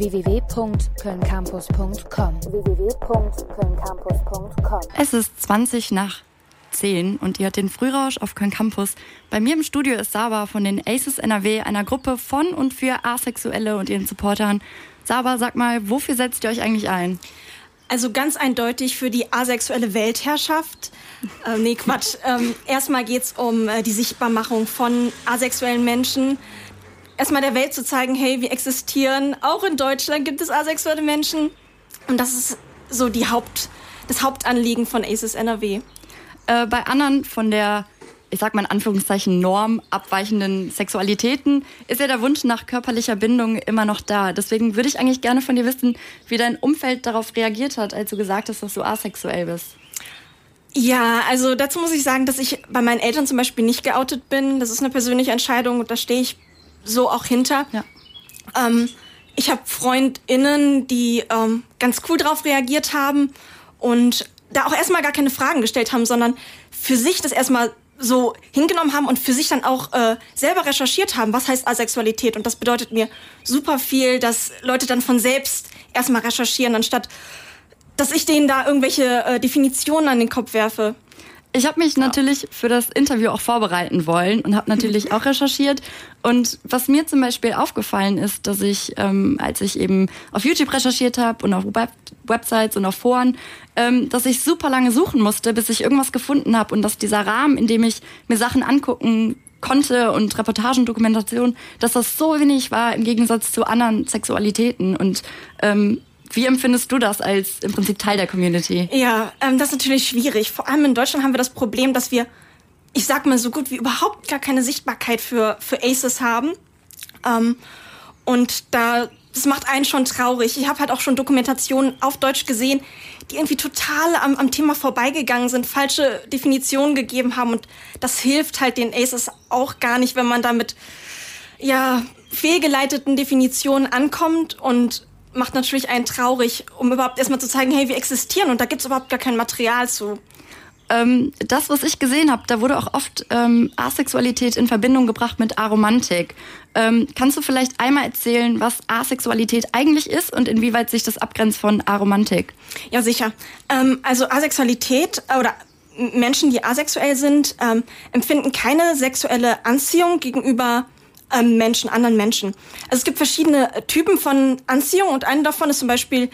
www.kölncampus.com. www.kölncampus.com. Es ist 20 nach 10 und ihr hört den Frührausch auf Köln Campus. Bei mir im Studio ist Saba von den Aces NRW, einer Gruppe von und für Asexuelle und ihren Supportern. Saba, sag mal, wofür setzt ihr euch eigentlich ein? Also ganz eindeutig für die asexuelle Weltherrschaft. Äh, nee, Quatsch. Ähm, erstmal geht's um äh, die Sichtbarmachung von asexuellen Menschen. Erstmal der Welt zu zeigen, hey, wir existieren. Auch in Deutschland gibt es asexuelle Menschen. Und das ist so die Haupt, das Hauptanliegen von ACES NRW. Äh, bei anderen von der, ich sag mal in Anführungszeichen, Norm abweichenden Sexualitäten ist ja der Wunsch nach körperlicher Bindung immer noch da. Deswegen würde ich eigentlich gerne von dir wissen, wie dein Umfeld darauf reagiert hat, als du gesagt hast, dass du asexuell bist. Ja, also dazu muss ich sagen, dass ich bei meinen Eltern zum Beispiel nicht geoutet bin. Das ist eine persönliche Entscheidung und da stehe ich so auch hinter. Ja. Ähm, ich habe FreundInnen, die ähm, ganz cool drauf reagiert haben und da auch erstmal gar keine Fragen gestellt haben, sondern für sich das erstmal so hingenommen haben und für sich dann auch äh, selber recherchiert haben, was heißt Asexualität. Und das bedeutet mir super viel, dass Leute dann von selbst erstmal recherchieren, anstatt dass ich denen da irgendwelche äh, Definitionen an den Kopf werfe. Ich habe mich ja. natürlich für das Interview auch vorbereiten wollen und habe natürlich auch recherchiert. Und was mir zum Beispiel aufgefallen ist, dass ich, ähm, als ich eben auf YouTube recherchiert habe und auf Web Websites und auf Foren, ähm, dass ich super lange suchen musste, bis ich irgendwas gefunden habe und dass dieser Rahmen, in dem ich mir Sachen angucken konnte und Reportagen, Dokumentation, dass das so wenig war im Gegensatz zu anderen Sexualitäten und ähm, wie empfindest du das als im Prinzip Teil der Community? Ja, ähm, das ist natürlich schwierig. Vor allem in Deutschland haben wir das Problem, dass wir, ich sag mal, so gut wie überhaupt gar keine Sichtbarkeit für, für Aces haben. Ähm, und da, das macht einen schon traurig. Ich habe halt auch schon Dokumentationen auf Deutsch gesehen, die irgendwie total am, am Thema vorbeigegangen sind, falsche Definitionen gegeben haben. Und das hilft halt den Aces auch gar nicht, wenn man damit ja fehlgeleiteten Definitionen ankommt und macht natürlich einen traurig, um überhaupt erstmal zu zeigen, hey, wir existieren und da gibt's überhaupt gar kein Material zu. Ähm, das, was ich gesehen habe, da wurde auch oft ähm, Asexualität in Verbindung gebracht mit Aromantik. Ähm, kannst du vielleicht einmal erzählen, was Asexualität eigentlich ist und inwieweit sich das abgrenzt von Aromantik? Ja, sicher. Ähm, also Asexualität äh, oder Menschen, die asexuell sind, ähm, empfinden keine sexuelle Anziehung gegenüber ähm, Menschen, anderen Menschen. Also es gibt verschiedene Typen von Anziehung und eine davon ist zum Beispiel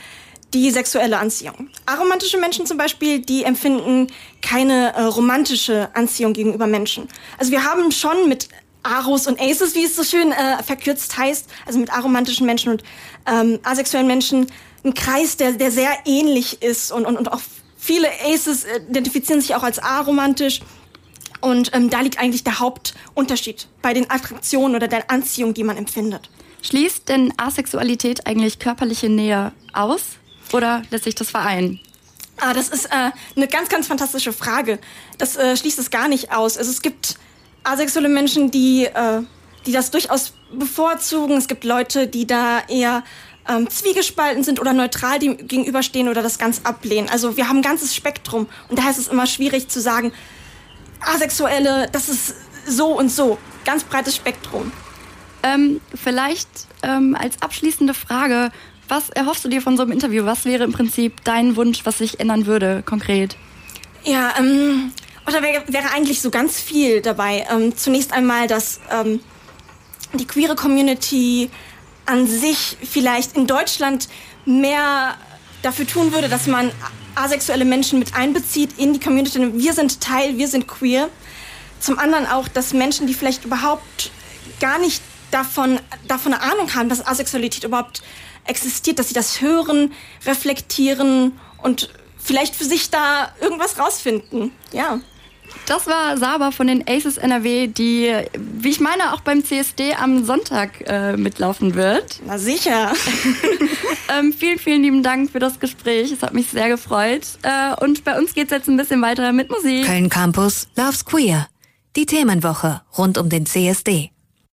die sexuelle Anziehung. Aromantische Menschen zum Beispiel, die empfinden keine äh, romantische Anziehung gegenüber Menschen. Also wir haben schon mit Aros und Aces, wie es so schön äh, verkürzt heißt, also mit aromantischen Menschen und ähm, asexuellen Menschen, einen Kreis, der, der sehr ähnlich ist und, und, und auch viele Aces identifizieren sich auch als aromantisch und ähm, da liegt eigentlich der Hauptunterschied bei den Attraktionen oder der Anziehung, die man empfindet. Schließt denn Asexualität eigentlich körperliche Nähe aus oder lässt sich das vereinen? Ah, das ist äh, eine ganz, ganz fantastische Frage. Das äh, schließt es gar nicht aus. Also es gibt asexuelle Menschen, die, äh, die das durchaus bevorzugen. Es gibt Leute, die da eher ähm, zwiegespalten sind oder neutral dem gegenüberstehen oder das ganz ablehnen. Also wir haben ein ganzes Spektrum und daher ist es immer schwierig zu sagen, Asexuelle, das ist so und so. Ganz breites Spektrum. Ähm, vielleicht ähm, als abschließende Frage, was erhoffst du dir von so einem Interview? Was wäre im Prinzip dein Wunsch, was sich ändern würde, konkret? Ja, ähm, oder wäre, wäre eigentlich so ganz viel dabei. Ähm, zunächst einmal, dass ähm, die queere Community an sich vielleicht in Deutschland mehr dafür tun würde, dass man asexuelle Menschen mit einbezieht in die Community. Wir sind Teil, wir sind queer. Zum anderen auch, dass Menschen, die vielleicht überhaupt gar nicht davon, davon eine Ahnung haben, dass Asexualität überhaupt existiert, dass sie das hören, reflektieren und vielleicht für sich da irgendwas rausfinden. Ja. Das war Saba von den Aces NRW, die, wie ich meine, auch beim CSD am Sonntag äh, mitlaufen wird. Na sicher. ähm, vielen, vielen lieben Dank für das Gespräch. Es hat mich sehr gefreut. Äh, und bei uns geht es jetzt ein bisschen weiter mit Musik. Köln Campus Loves Queer. Die Themenwoche rund um den CSD.